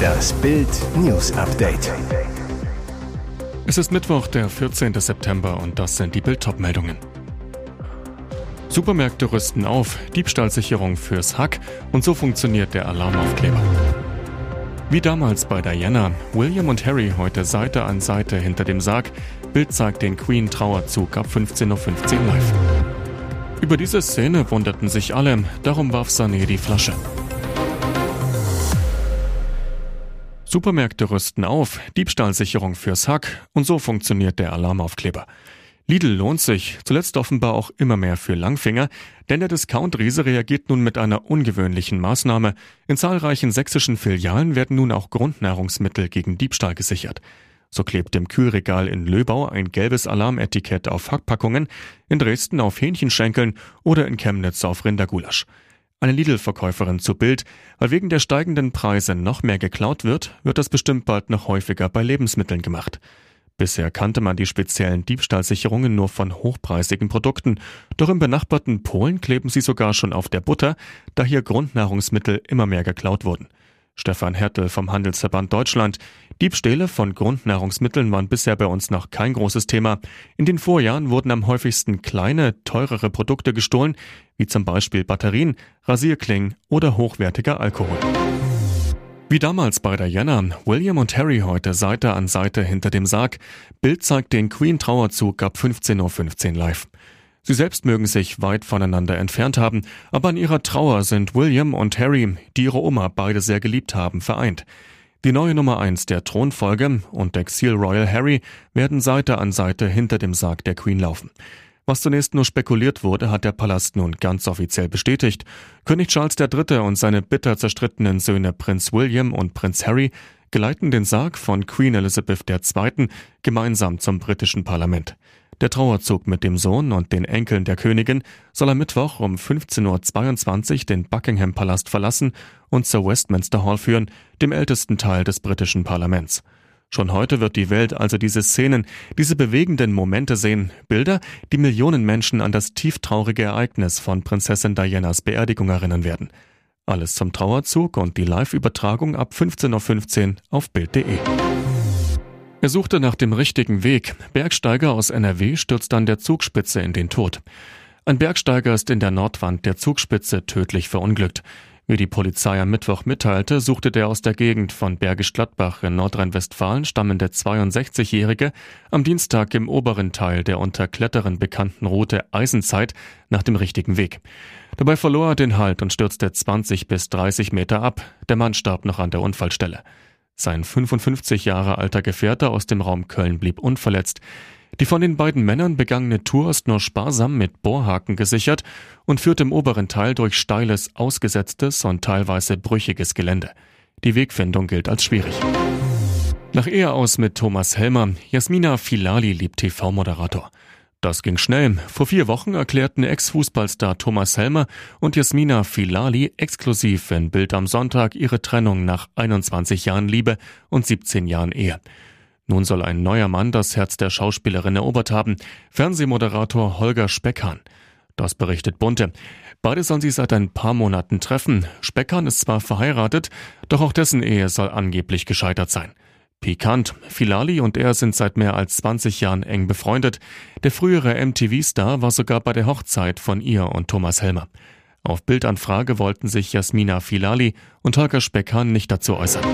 Das Bild News Update. Es ist Mittwoch, der 14. September und das sind die Bild meldungen Supermärkte rüsten auf, Diebstahlsicherung fürs Hack und so funktioniert der Alarmaufkleber. Wie damals bei Diana, William und Harry heute Seite an Seite hinter dem Sarg. Bild zeigt den Queen Trauerzug ab 15.15 Uhr live. Über diese Szene wunderten sich alle, darum warf Sané die Flasche. Supermärkte rüsten auf, Diebstahlsicherung fürs Hack und so funktioniert der Alarmaufkleber. Lidl lohnt sich, zuletzt offenbar auch immer mehr für Langfinger, denn der Discount-Riese reagiert nun mit einer ungewöhnlichen Maßnahme. In zahlreichen sächsischen Filialen werden nun auch Grundnahrungsmittel gegen Diebstahl gesichert. So klebt im Kühlregal in Löbau ein gelbes Alarmetikett auf Hackpackungen, in Dresden auf Hähnchenschenkeln oder in Chemnitz auf Rindergulasch. Eine Lidl-Verkäuferin zu Bild, weil wegen der steigenden Preise noch mehr geklaut wird, wird das bestimmt bald noch häufiger bei Lebensmitteln gemacht. Bisher kannte man die speziellen Diebstahlsicherungen nur von hochpreisigen Produkten, doch im benachbarten Polen kleben sie sogar schon auf der Butter, da hier Grundnahrungsmittel immer mehr geklaut wurden. Stefan Hertel vom Handelsverband Deutschland. Diebstähle von Grundnahrungsmitteln waren bisher bei uns noch kein großes Thema. In den Vorjahren wurden am häufigsten kleine, teurere Produkte gestohlen, wie zum Beispiel Batterien, Rasierklingen oder hochwertiger Alkohol. Wie damals bei Diana, William und Harry heute Seite an Seite hinter dem Sarg. Bild zeigt den Queen Trauerzug ab 15.15 Uhr live. Sie selbst mögen sich weit voneinander entfernt haben, aber an ihrer Trauer sind William und Harry, die ihre Oma beide sehr geliebt haben, vereint. Die neue Nummer eins der Thronfolge und Exil Royal Harry werden Seite an Seite hinter dem Sarg der Queen laufen. Was zunächst nur spekuliert wurde, hat der Palast nun ganz offiziell bestätigt. König Charles III. und seine bitter zerstrittenen Söhne Prinz William und Prinz Harry geleiten den Sarg von Queen Elizabeth II. gemeinsam zum britischen Parlament. Der Trauerzug mit dem Sohn und den Enkeln der Königin soll am Mittwoch um 15.22 Uhr den Buckingham Palast verlassen und zur Westminster Hall führen, dem ältesten Teil des britischen Parlaments. Schon heute wird die Welt also diese Szenen, diese bewegenden Momente sehen, Bilder, die Millionen Menschen an das tieftraurige Ereignis von Prinzessin Dianas Beerdigung erinnern werden. Alles zum Trauerzug und die Live-Übertragung ab 15.15 Uhr auf Bild.de. Er suchte nach dem richtigen Weg. Bergsteiger aus NRW stürzt an der Zugspitze in den Tod. Ein Bergsteiger ist in der Nordwand der Zugspitze tödlich verunglückt. Wie die Polizei am Mittwoch mitteilte, suchte der aus der Gegend von Bergisch Gladbach in Nordrhein-Westfalen stammende 62-Jährige am Dienstag im oberen Teil der unter Kletterern bekannten Route Eisenzeit nach dem richtigen Weg. Dabei verlor er den Halt und stürzte 20 bis 30 Meter ab. Der Mann starb noch an der Unfallstelle. Sein 55 Jahre alter Gefährte aus dem Raum Köln blieb unverletzt. Die von den beiden Männern begangene Tour ist nur sparsam mit Bohrhaken gesichert und führt im oberen Teil durch steiles, ausgesetztes und teilweise brüchiges Gelände. Die Wegfindung gilt als schwierig. Nach Ehe aus mit Thomas Helmer, Jasmina Filali liebt TV-Moderator. Das ging schnell. Vor vier Wochen erklärten Ex-Fußballstar Thomas Helmer und Jasmina Filali exklusiv in Bild am Sonntag ihre Trennung nach 21 Jahren Liebe und 17 Jahren Ehe. Nun soll ein neuer Mann das Herz der Schauspielerin erobert haben, Fernsehmoderator Holger Speckhahn. Das berichtet Bunte. Beide sollen sich seit ein paar Monaten treffen. Speckhahn ist zwar verheiratet, doch auch dessen Ehe soll angeblich gescheitert sein. Pikant. Filali und er sind seit mehr als 20 Jahren eng befreundet. Der frühere MTV-Star war sogar bei der Hochzeit von ihr und Thomas Helmer. Auf Bildanfrage wollten sich Jasmina Filali und Holger Speckhahn nicht dazu äußern.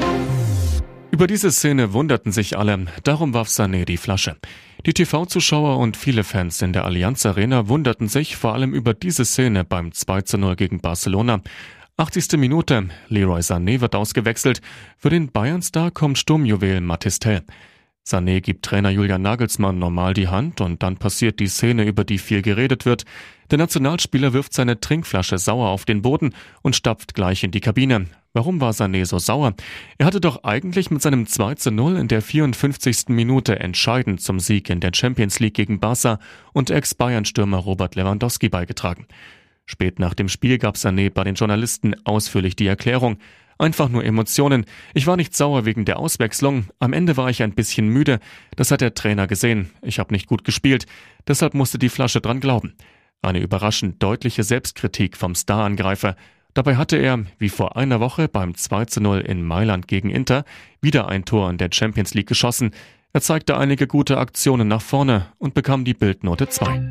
Über diese Szene wunderten sich alle, darum warf Sané die Flasche. Die TV-Zuschauer und viele Fans in der Allianz Arena wunderten sich vor allem über diese Szene beim 2 zu 0 gegen Barcelona. 80. Minute. Leroy Sané wird ausgewechselt. Für den Bayern-Star kommt Sturmjuwel Matistel. Sané gibt Trainer Julian Nagelsmann normal die Hand und dann passiert die Szene, über die viel geredet wird. Der Nationalspieler wirft seine Trinkflasche sauer auf den Boden und stapft gleich in die Kabine. Warum war Sané so sauer? Er hatte doch eigentlich mit seinem 2 zu 0 in der 54. Minute entscheidend zum Sieg in der Champions League gegen Barca und Ex-Bayern-Stürmer Robert Lewandowski beigetragen. Spät nach dem Spiel gab Sané bei den Journalisten ausführlich die Erklärung. Einfach nur Emotionen. Ich war nicht sauer wegen der Auswechslung. Am Ende war ich ein bisschen müde. Das hat der Trainer gesehen. Ich habe nicht gut gespielt. Deshalb musste die Flasche dran glauben. Eine überraschend deutliche Selbstkritik vom Starangreifer. Dabei hatte er, wie vor einer Woche beim 2 0 in Mailand gegen Inter, wieder ein Tor in der Champions League geschossen. Er zeigte einige gute Aktionen nach vorne und bekam die Bildnote 2.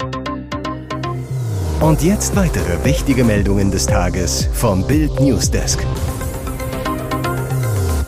Und jetzt weitere wichtige Meldungen des Tages vom Bild Newsdesk.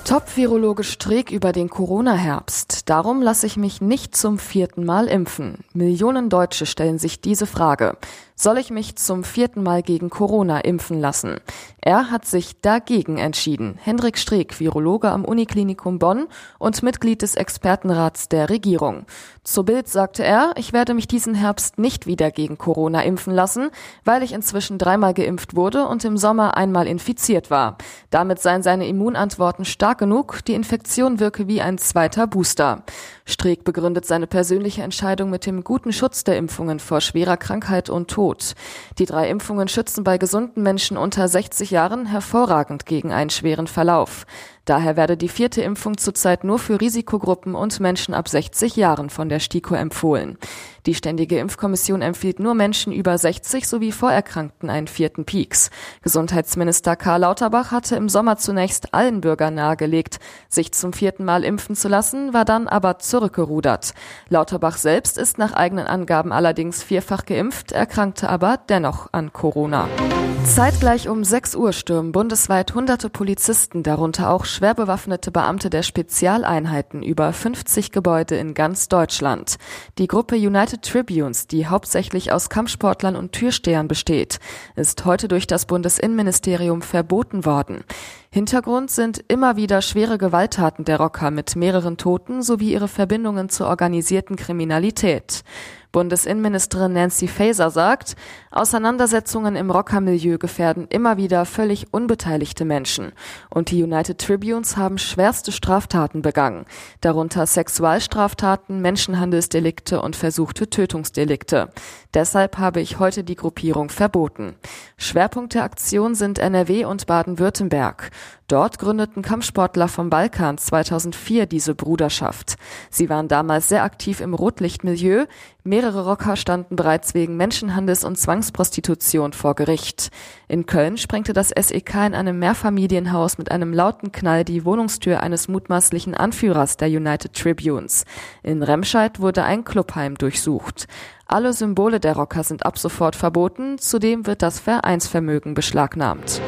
Top-Virologe Streeck über den Corona-Herbst. Darum lasse ich mich nicht zum vierten Mal impfen. Millionen Deutsche stellen sich diese Frage soll ich mich zum vierten Mal gegen Corona impfen lassen. Er hat sich dagegen entschieden. Hendrik Streeck, Virologe am Uniklinikum Bonn und Mitglied des Expertenrats der Regierung. Zu Bild sagte er, ich werde mich diesen Herbst nicht wieder gegen Corona impfen lassen, weil ich inzwischen dreimal geimpft wurde und im Sommer einmal infiziert war. Damit seien seine Immunantworten stark genug, die Infektion wirke wie ein zweiter Booster. Streeck begründet seine persönliche Entscheidung mit dem guten Schutz der Impfungen vor schwerer Krankheit und Tod. Tod. Die drei Impfungen schützen bei gesunden Menschen unter 60 Jahren hervorragend gegen einen schweren Verlauf. Daher werde die vierte Impfung zurzeit nur für Risikogruppen und Menschen ab 60 Jahren von der STIKO empfohlen. Die Ständige Impfkommission empfiehlt nur Menschen über 60 sowie Vorerkrankten einen vierten Peaks. Gesundheitsminister Karl Lauterbach hatte im Sommer zunächst allen Bürgern nahegelegt, sich zum vierten Mal impfen zu lassen, war dann aber zurückgerudert. Lauterbach selbst ist nach eigenen Angaben allerdings vierfach geimpft, erkrankte aber dennoch an Corona. Zeitgleich um 6 Uhr stürmen bundesweit hunderte Polizisten, darunter auch schwer bewaffnete Beamte der Spezialeinheiten über 50 Gebäude in ganz Deutschland. Die Gruppe United Tribunes, die hauptsächlich aus Kampfsportlern und Türstehern besteht, ist heute durch das Bundesinnenministerium verboten worden. Hintergrund sind immer wieder schwere Gewalttaten der Rocker mit mehreren Toten sowie ihre Verbindungen zur organisierten Kriminalität. Bundesinnenministerin Nancy Faeser sagt, Auseinandersetzungen im Rockermilieu gefährden immer wieder völlig unbeteiligte Menschen. Und die United Tribunes haben schwerste Straftaten begangen, darunter Sexualstraftaten, Menschenhandelsdelikte und versuchte Tötungsdelikte. Deshalb habe ich heute die Gruppierung verboten. Schwerpunkt der Aktion sind NRW und Baden-Württemberg. Dort gründeten Kampfsportler vom Balkan 2004 diese Bruderschaft. Sie waren damals sehr aktiv im Rotlichtmilieu. Mehrere Rocker standen bereits wegen Menschenhandels und Zwangsprostitution vor Gericht. In Köln sprengte das SEK in einem Mehrfamilienhaus mit einem lauten Knall die Wohnungstür eines mutmaßlichen Anführers der United Tribunes. In Remscheid wurde ein Clubheim durchsucht. Alle Symbole der Rocker sind ab sofort verboten, zudem wird das Vereinsvermögen beschlagnahmt.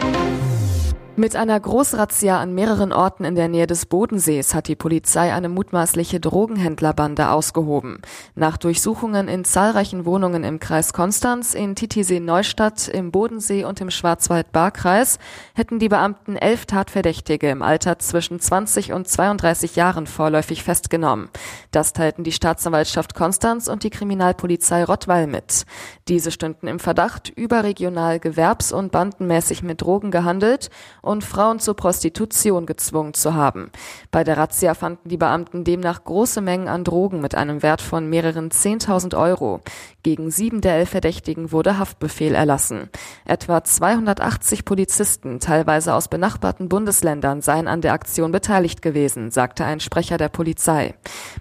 Mit einer Großrazzia an mehreren Orten in der Nähe des Bodensees hat die Polizei eine mutmaßliche Drogenhändlerbande ausgehoben. Nach Durchsuchungen in zahlreichen Wohnungen im Kreis Konstanz, in Titisee-Neustadt, im Bodensee und im Schwarzwald-Baar-Kreis hätten die Beamten elf Tatverdächtige im Alter zwischen 20 und 32 Jahren vorläufig festgenommen. Das teilten die Staatsanwaltschaft Konstanz und die Kriminalpolizei Rottweil mit. Diese stünden im Verdacht, überregional gewerbs- und bandenmäßig mit Drogen gehandelt Frauen zur Prostitution gezwungen zu haben. Bei der Razzia fanden die Beamten demnach große Mengen an Drogen mit einem Wert von mehreren 10.000 Euro. Gegen sieben der elf Verdächtigen wurde Haftbefehl erlassen. Etwa 280 Polizisten, teilweise aus benachbarten Bundesländern, seien an der Aktion beteiligt gewesen, sagte ein Sprecher der Polizei.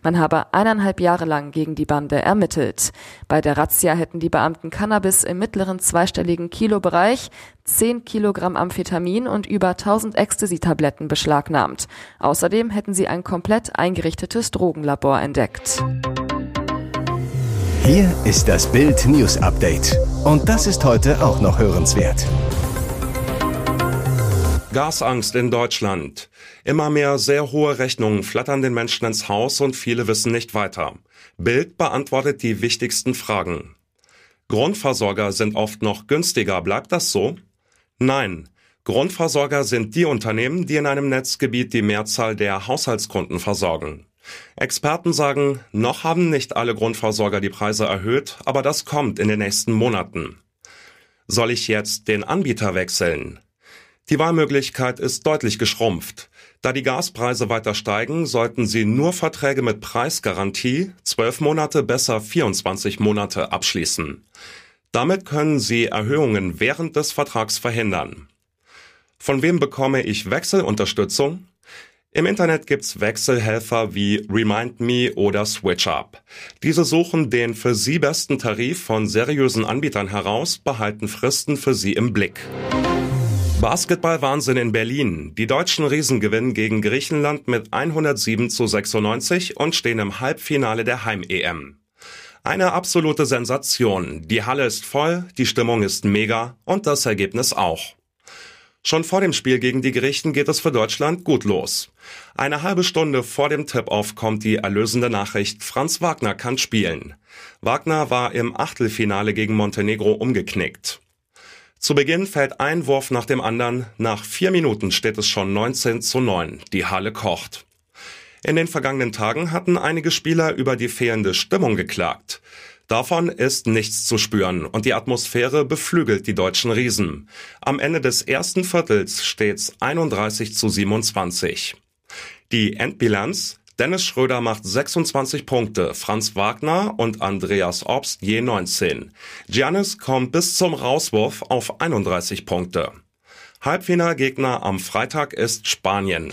Man habe eineinhalb Jahre lang gegen die Bande ermittelt. Bei der Razzia hätten die Beamten Cannabis im mittleren zweistelligen Kilobereich, 10 Kilogramm Amphetamin und über 1000 Ecstasy-Tabletten beschlagnahmt. Außerdem hätten sie ein komplett eingerichtetes Drogenlabor entdeckt. Hier ist das Bild News Update. Und das ist heute auch noch hörenswert. Gasangst in Deutschland. Immer mehr sehr hohe Rechnungen flattern den Menschen ins Haus und viele wissen nicht weiter. Bild beantwortet die wichtigsten Fragen. Grundversorger sind oft noch günstiger, bleibt das so? Nein. Grundversorger sind die Unternehmen, die in einem Netzgebiet die Mehrzahl der Haushaltskunden versorgen. Experten sagen, noch haben nicht alle Grundversorger die Preise erhöht, aber das kommt in den nächsten Monaten. Soll ich jetzt den Anbieter wechseln? Die Wahlmöglichkeit ist deutlich geschrumpft. Da die Gaspreise weiter steigen, sollten Sie nur Verträge mit Preisgarantie, 12 Monate besser 24 Monate abschließen. Damit können Sie Erhöhungen während des Vertrags verhindern. Von wem bekomme ich Wechselunterstützung? Im Internet gibt's Wechselhelfer wie RemindMe oder SwitchUp. Diese suchen den für Sie besten Tarif von seriösen Anbietern heraus, behalten Fristen für Sie im Blick. Basketball-Wahnsinn in Berlin. Die deutschen Riesen gewinnen gegen Griechenland mit 107 zu 96 und stehen im Halbfinale der Heim-EM. Eine absolute Sensation. Die Halle ist voll, die Stimmung ist mega und das Ergebnis auch. Schon vor dem Spiel gegen die Griechen geht es für Deutschland gut los. Eine halbe Stunde vor dem Tip-Off kommt die erlösende Nachricht, Franz Wagner kann spielen. Wagner war im Achtelfinale gegen Montenegro umgeknickt. Zu Beginn fällt ein Wurf nach dem anderen. Nach vier Minuten steht es schon 19 zu 9. Die Halle kocht. In den vergangenen Tagen hatten einige Spieler über die fehlende Stimmung geklagt. Davon ist nichts zu spüren und die Atmosphäre beflügelt die deutschen Riesen. Am Ende des ersten Viertels steht's 31 zu 27. Die Endbilanz Dennis Schröder macht 26 Punkte, Franz Wagner und Andreas Obst je 19. Giannis kommt bis zum Rauswurf auf 31 Punkte. Halbfinalgegner am Freitag ist Spanien.